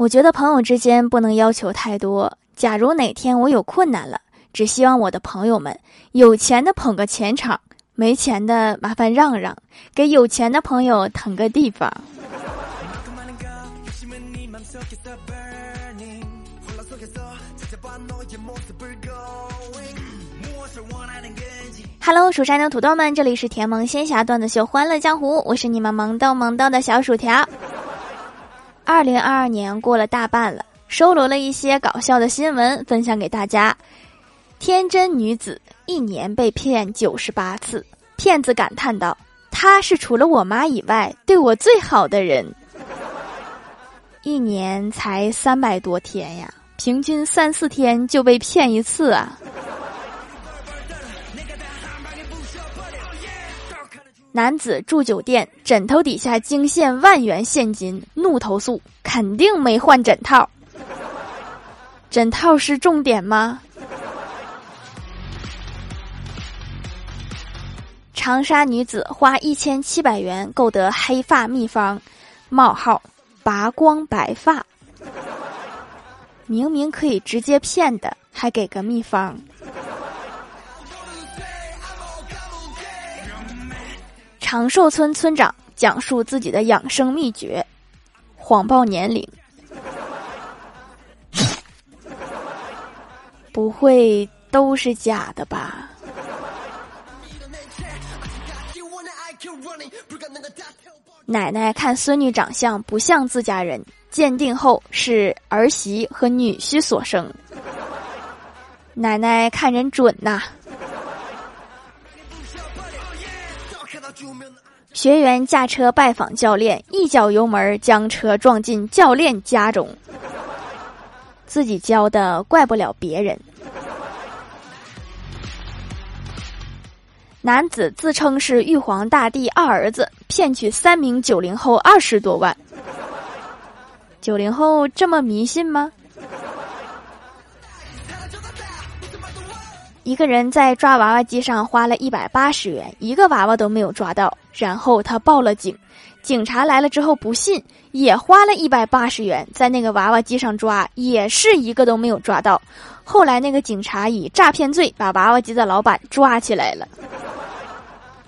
我觉得朋友之间不能要求太多。假如哪天我有困难了，只希望我的朋友们有钱的捧个钱场，没钱的麻烦让让，给有钱的朋友腾个地方。Hello，蜀山的土豆们，这里是甜萌仙侠段子秀《欢乐江湖》，我是你们萌豆萌豆的小薯条。二零二二年过了大半了，收罗了一些搞笑的新闻分享给大家。天真女子一年被骗九十八次，骗子感叹道：“他是除了我妈以外对我最好的人。”一年才三百多天呀，平均三四天就被骗一次啊！男子住酒店，枕头底下惊现万元现金，怒投诉，肯定没换枕套。枕套是重点吗？长沙女子花一千七百元购得黑发秘方，冒号拔光白发，明明可以直接骗的，还给个秘方。长寿村村长讲述自己的养生秘诀，谎报年龄，不会都是假的吧？奶奶看孙女长相不像自家人，鉴定后是儿媳和女婿所生。奶奶看人准呐。学员驾车拜访教练，一脚油门将车撞进教练家中。自己教的，怪不了别人。男子自称是玉皇大帝二儿子，骗取三名九零后二十多万。九零后这么迷信吗？一个人在抓娃娃机上花了一百八十元，一个娃娃都没有抓到，然后他报了警。警察来了之后不信，也花了一百八十元在那个娃娃机上抓，也是一个都没有抓到。后来那个警察以诈骗罪把娃娃机的老板抓起来了。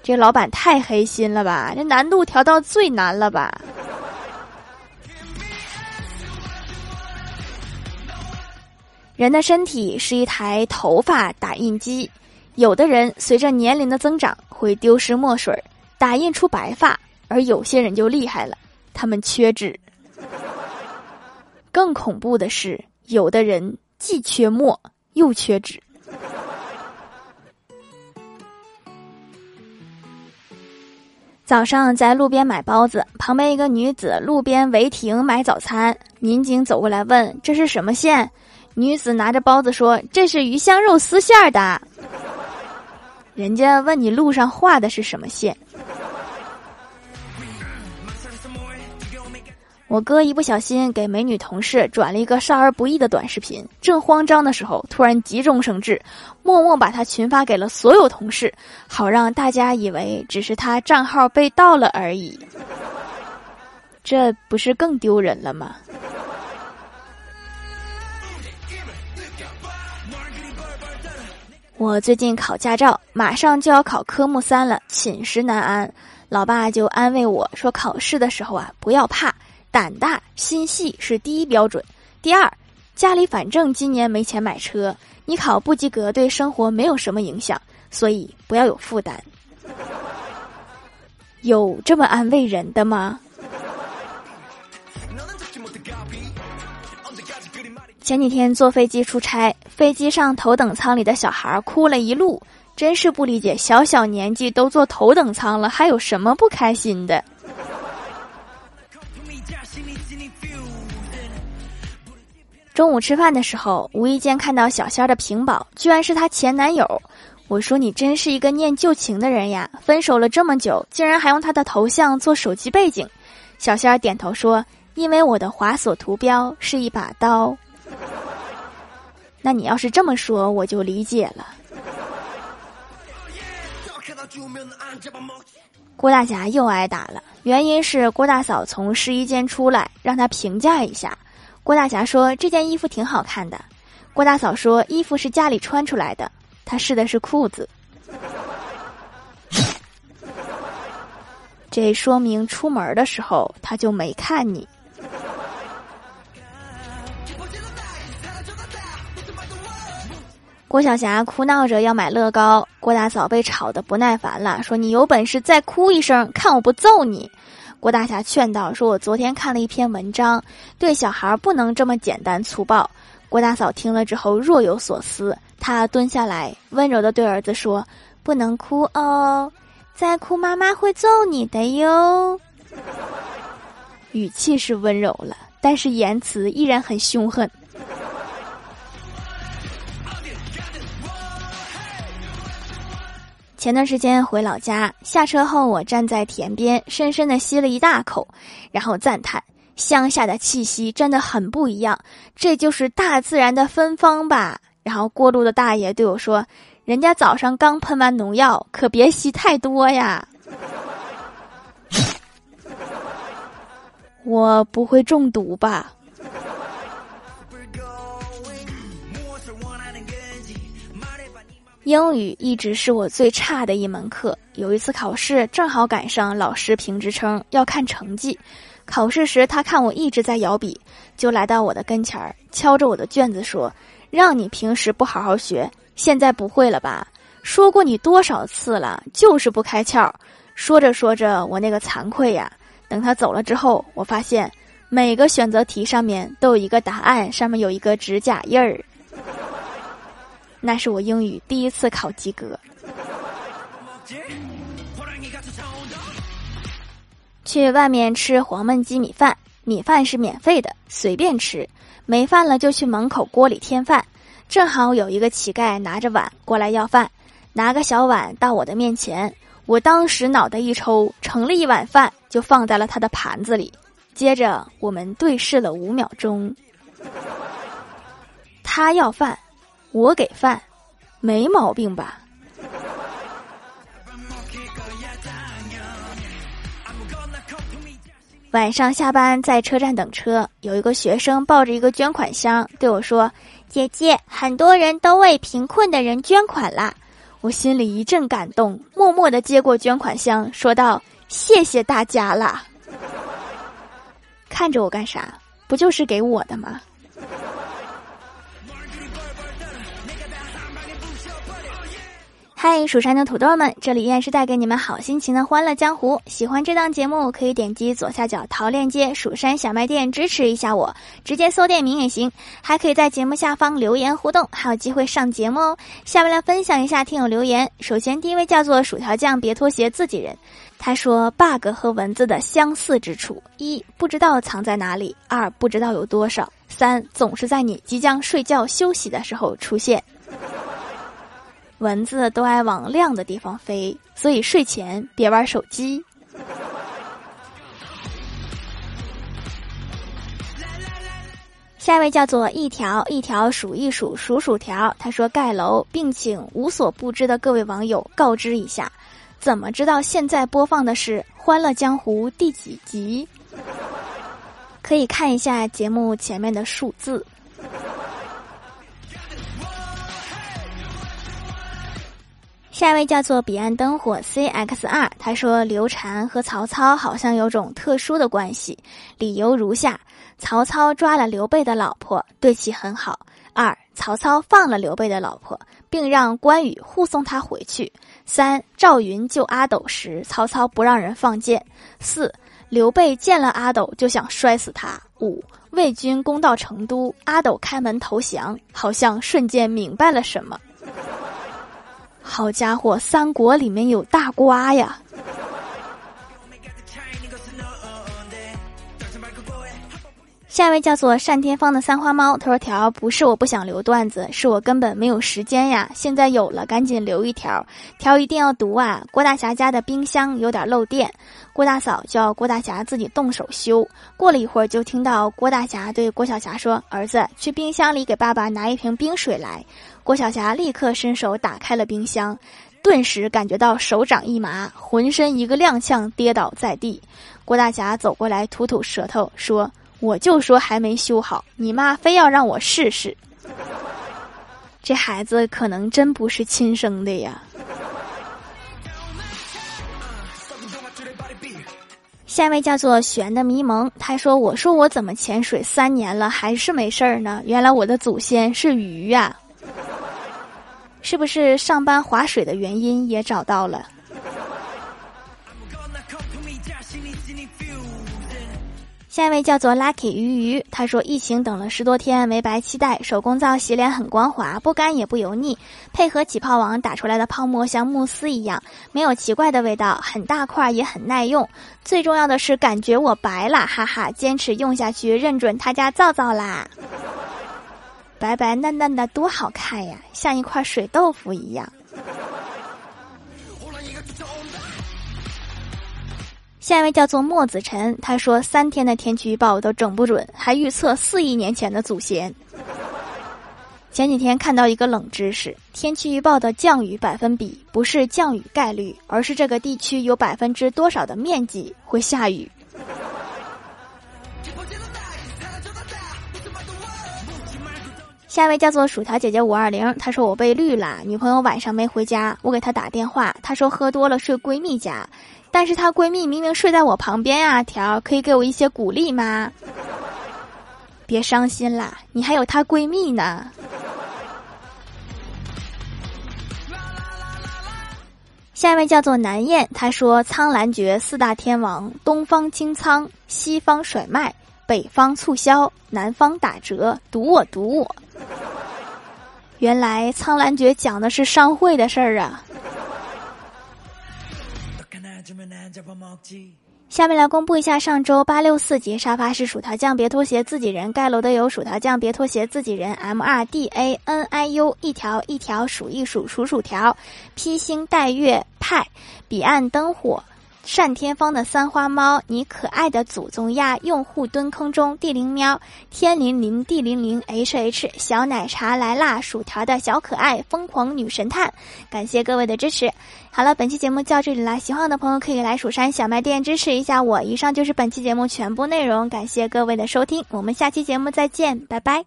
这老板太黑心了吧？这难度调到最难了吧？人的身体是一台头发打印机，有的人随着年龄的增长会丢失墨水，打印出白发；而有些人就厉害了，他们缺纸。更恐怖的是，有的人既缺墨又缺纸。早上在路边买包子，旁边一个女子路边违停买早餐，民警走过来问：“这是什么馅？”女子拿着包子说：“这是鱼香肉丝馅儿的。”人家问你路上画的是什么线？我哥一不小心给美女同事转了一个少儿不宜的短视频，正慌张的时候，突然急中生智，默默把他群发给了所有同事，好让大家以为只是他账号被盗了而已。这不是更丢人了吗？我最近考驾照，马上就要考科目三了，寝食难安。老爸就安慰我说：“考试的时候啊，不要怕，胆大心细是第一标准。第二，家里反正今年没钱买车，你考不及格对生活没有什么影响，所以不要有负担。”有这么安慰人的吗？前几天坐飞机出差，飞机上头等舱里的小孩哭了一路，真是不理解，小小年纪都坐头等舱了，还有什么不开心的？中午吃饭的时候，无意间看到小仙儿的屏保，居然是她前男友。我说你真是一个念旧情的人呀！分手了这么久，竟然还用他的头像做手机背景。小仙儿点头说：“因为我的滑索图标是一把刀。”那你要是这么说，我就理解了。郭大侠又挨打了，原因是郭大嫂从试衣间出来，让他评价一下。郭大侠说：“这件衣服挺好看的。”郭大嫂说：“衣服是家里穿出来的，他试的是裤子。”这说明出门的时候他就没看你。郭晓霞哭闹着要买乐高，郭大嫂被吵得不耐烦了，说：“你有本事再哭一声，看我不揍你！”郭大侠劝道：“说我昨天看了一篇文章，对小孩不能这么简单粗暴。”郭大嫂听了之后若有所思，她蹲下来温柔的对儿子说：“不能哭哦，再哭妈妈会揍你的哟。”语气是温柔了，但是言辞依然很凶狠。前段时间回老家，下车后我站在田边，深深的吸了一大口，然后赞叹乡下的气息真的很不一样，这就是大自然的芬芳吧。然后过路的大爷对我说：“人家早上刚喷完农药，可别吸太多呀。”我不会中毒吧？英语一直是我最差的一门课。有一次考试，正好赶上老师评职称，要看成绩。考试时，他看我一直在摇笔，就来到我的跟前儿，敲着我的卷子说：“让你平时不好好学，现在不会了吧？说过你多少次了，就是不开窍。”说着说着，我那个惭愧呀！等他走了之后，我发现每个选择题上面都有一个答案，上面有一个指甲印儿。那是我英语第一次考及格。去外面吃黄焖鸡米饭，米饭是免费的，随便吃。没饭了就去门口锅里添饭。正好有一个乞丐拿着碗过来要饭，拿个小碗到我的面前，我当时脑袋一抽，盛了一碗饭就放在了他的盘子里。接着我们对视了五秒钟，他要饭。我给饭，没毛病吧？晚上下班在车站等车，有一个学生抱着一个捐款箱对我说：“姐姐，很多人都为贫困的人捐款啦。”我心里一阵感动，默默的接过捐款箱，说道：“谢谢大家啦！” 看着我干啥？不就是给我的吗？嗨，蜀山的土豆们，这里依然是带给你们好心情的欢乐江湖。喜欢这档节目，可以点击左下角淘链接“蜀山小卖店”支持一下我，直接搜店名也行。还可以在节目下方留言互动，还有机会上节目哦。下面来分享一下听友留言。首先，第一位叫做薯条酱，别拖鞋，自己人。他说：“bug 和蚊子的相似之处，一不知道藏在哪里，二不知道有多少，三总是在你即将睡觉休息的时候出现。”蚊子都爱往亮的地方飞，所以睡前别玩手机。下一位叫做一条一条数一数数数条，他说盖楼，并请无所不知的各位网友告知一下，怎么知道现在播放的是《欢乐江湖》第几集？可以看一下节目前面的数字。下一位叫做彼岸灯火 CXR，他说刘禅和曹操好像有种特殊的关系，理由如下：曹操抓了刘备的老婆，对其很好；二，曹操放了刘备的老婆，并让关羽护送他回去；三，赵云救阿斗时，曹操不让人放箭；四，刘备见了阿斗就想摔死他；五，魏军攻到成都，阿斗开门投降，好像瞬间明白了什么。好家伙，三国里面有大瓜呀！下一位叫做单天芳的三花猫，他说：“条不是我不想留段子，是我根本没有时间呀。现在有了，赶紧留一条，条一定要读啊！郭大侠家的冰箱有点漏电，郭大嫂叫郭大侠自己动手修。过了一会儿，就听到郭大侠对郭小霞说：‘儿子，去冰箱里给爸爸拿一瓶冰水来。’郭小霞立刻伸手打开了冰箱，顿时感觉到手掌一麻，浑身一个踉跄，跌倒在地。郭大侠走过来，吐吐舌头说。”我就说还没修好，你妈非要让我试试。这孩子可能真不是亲生的呀。下一位叫做玄的迷蒙，他说：“我说我怎么潜水三年了还是没事儿呢？原来我的祖先是鱼呀！是不是上班划水的原因也找到了？”下一位叫做 Lucky 鱼鱼，他说疫情等了十多天没白期待，手工皂洗脸很光滑，不干也不油腻，配合起泡网打出来的泡沫像慕斯一样，没有奇怪的味道，很大块也很耐用，最重要的是感觉我白了，哈哈，坚持用下去，认准他家皂皂啦，白白嫩嫩的多好看呀，像一块水豆腐一样。下一位叫做墨子晨，他说三天的天气预报都整不准，还预测四亿年前的祖先。前几天看到一个冷知识，天气预报的降雨百分比不是降雨概率，而是这个地区有百分之多少的面积会下雨。下一位叫做薯条姐姐五二零，她说我被绿了，女朋友晚上没回家，我给她打电话，她说喝多了睡闺蜜家。但是她闺蜜明明睡在我旁边呀，条可以给我一些鼓励吗？别伤心啦，你还有她闺蜜呢。下一位叫做南燕，她说：“苍兰诀四大天王，东方清仓，西方甩卖，北方促销，南方打折，赌我赌我。” 原来苍兰诀讲的是商会的事儿啊。下面来公布一下上周八六四级沙发是薯条酱，别拖鞋，自己人盖楼的有薯条酱，别拖鞋，自己人 M R D A N I U 一条一条数一数数薯条，披星戴月派，彼岸灯火。单天芳的三花猫，你可爱的祖宗呀！用户蹲坑中，地灵喵，天灵灵地灵灵，H H 小奶茶来啦！薯条的小可爱，疯狂女神探，感谢各位的支持。好了，本期节目就到这里啦，喜欢我的朋友可以来蜀山小卖店支持一下我。以上就是本期节目全部内容，感谢各位的收听，我们下期节目再见，拜拜。